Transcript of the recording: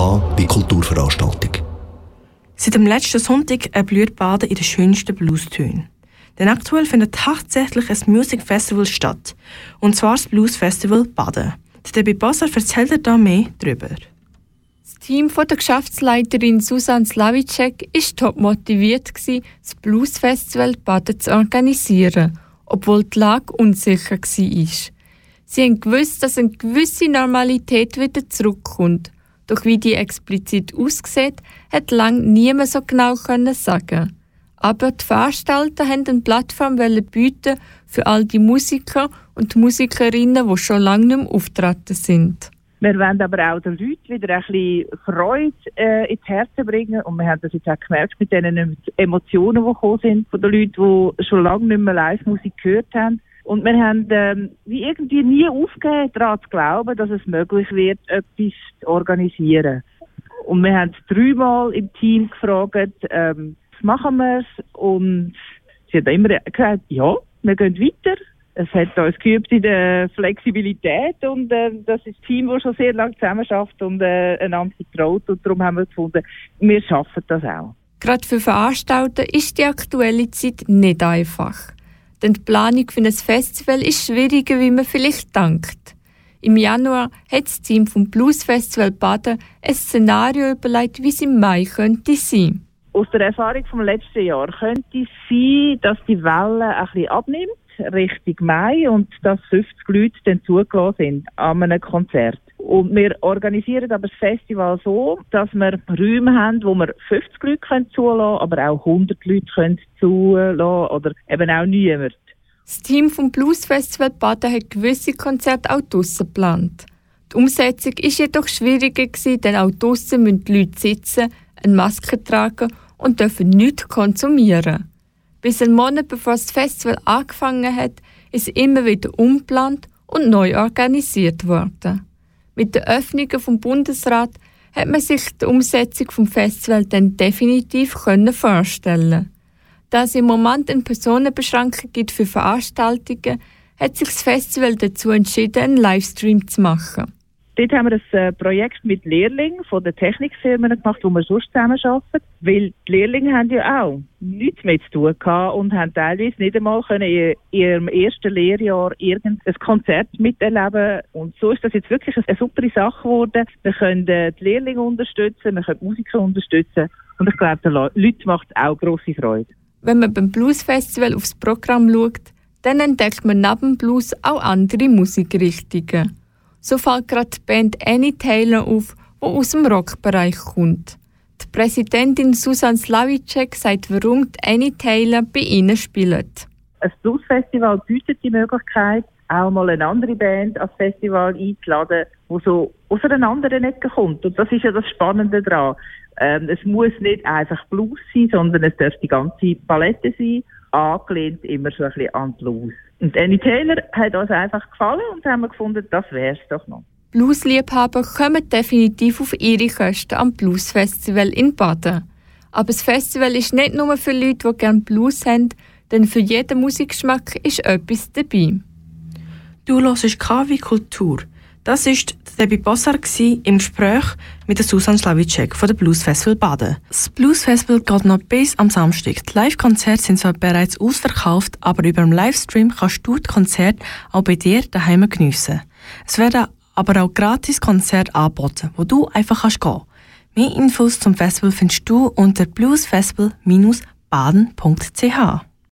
Wie Kulturveranstaltung. Seit dem letzten Sonntag blüht Baden in den schönsten Bluestönen. Denn aktuell findet tatsächlich ein Music Festival statt. Und zwar das Blues Festival Baden. Debbie Bosser erzählt da mehr darüber. Das Team von der Geschäftsleiterin Susan Slavicek war top motiviert, das Blues Festival Baden zu organisieren, obwohl die Lage unsicher war. Sie haben gewusst, dass eine gewisse Normalität wieder zurückkommt. Doch wie die explizit aussieht, hat lang niemand so genau können sagen. Aber die Veranstalter haben eine Plattform bieten für all die Musiker und Musikerinnen, die schon lange nicht mehr auftreten sind. Wir wollen aber auch den Leuten wieder ein bisschen Freude äh, ins Herz bringen. Und wir haben das jetzt auch gemerkt mit den Emotionen, die gekommen sind von den Leuten, die schon lange nicht mehr Live-Musik gehört haben. Und wir haben ähm, wie irgendwie nie aufgegeben, daran zu glauben, dass es möglich wird, etwas zu organisieren. Und wir haben dreimal im Team gefragt, ähm, machen wir es? Und sie haben immer gesagt, ja, wir gehen weiter es hat uns geübt in der Flexibilität und äh, das ist ein Team, das schon sehr lange zusammenarbeitet und äh, einander vertraut und darum haben wir gefunden, wir schaffen das auch. Gerade für Veranstalter ist die aktuelle Zeit nicht einfach. Denn die Planung für ein Festival ist schwieriger, wie man vielleicht denkt. Im Januar hat das Team vom Blues Festival Baden ein Szenario überlegt, wie es im Mai könnte sein. Aus der Erfahrung vom letzten Jahr könnte es sein, dass die Welle ein bisschen abnimmt Richtung Mai und dass 50 Leute dann zugelassen sind an einem Konzert. Und wir organisieren aber das Festival so, dass wir Räume haben, wo wir 50 Leute können zulassen aber auch 100 Leute können zulassen oder eben auch niemand. Das Team vom Blues Festival Baden hat gewisse Konzerte auch draussen geplant. Die Umsetzung war jedoch schwieriger, denn auch draussen müssen die Leute sitzen, eine Maske tragen und dürfen nichts konsumieren. Bis einen Monat bevor das Festival angefangen hat, ist immer wieder umplant und neu organisiert worden. Mit der Öffnung vom Bundesrat hat man sich die Umsetzung vom Festival dann definitiv können vorstellen. Da es im Moment eine Personenbeschränkung gibt für Veranstaltungen, hat sich das Festival dazu entschieden, einen Livestream zu machen. Dort haben wir ein äh, Projekt mit Lehrlingen von den Technikfirmen gemacht, wo wir sonst zusammenarbeiten. Weil die Lehrlinge haben ja auch nichts mehr zu tun gehabt und haben teilweise nicht einmal in ihrem ersten Lehrjahr irgendein Konzert miterleben. Und so ist das jetzt wirklich eine, super Sache geworden. Wir können äh, die Lehrlinge unterstützen, wir können Musiker unterstützen. Und ich glaube, den Leuten macht es auch grosse Freude. Wenn man beim Blues Festival aufs Programm schaut, dann entdeckt man neben Blues auch andere Musikrichtungen. So fällt gerade die Band Annie Taylor auf, die aus dem Rockbereich kommt. Die Präsidentin Susan Slavicek sagt, warum die Annie Taylor bei ihnen spielt. Ein Bluesfestival bietet die Möglichkeit, auch mal eine andere Band als Festival einzuladen, die so aus einer anderen Ecke kommt. Und das ist ja das Spannende daran. Ähm, es muss nicht einfach Blues sein, sondern es darf die ganze Palette sein, angelehnt immer so ein bisschen an Blues. Und Annie Taylor hat uns einfach gefallen und haben wir gefunden, das wäre es doch noch. Bluesliebhaber kommen definitiv auf ihre Kosten am Bluesfestival in Baden. Aber das Festival ist nicht nur für Leute, die gerne Blues haben, denn für jeden Musikgeschmack ist etwas dabei. Du hörst KW Kultur. Das war Debbie Bossar im Gespräch mit der Susan Slavicek von der Blues Festival Baden. Das Blues Festival geht noch bis am Samstag. Die Live-Konzerte sind zwar bereits ausverkauft, aber über den Livestream kannst du das Konzert auch bei dir daheim geniessen. Es werden aber auch gratis Konzerte angeboten, wo du einfach kannst gehen. Mehr Infos zum Festival findest du unter bluesfestival-baden.ch.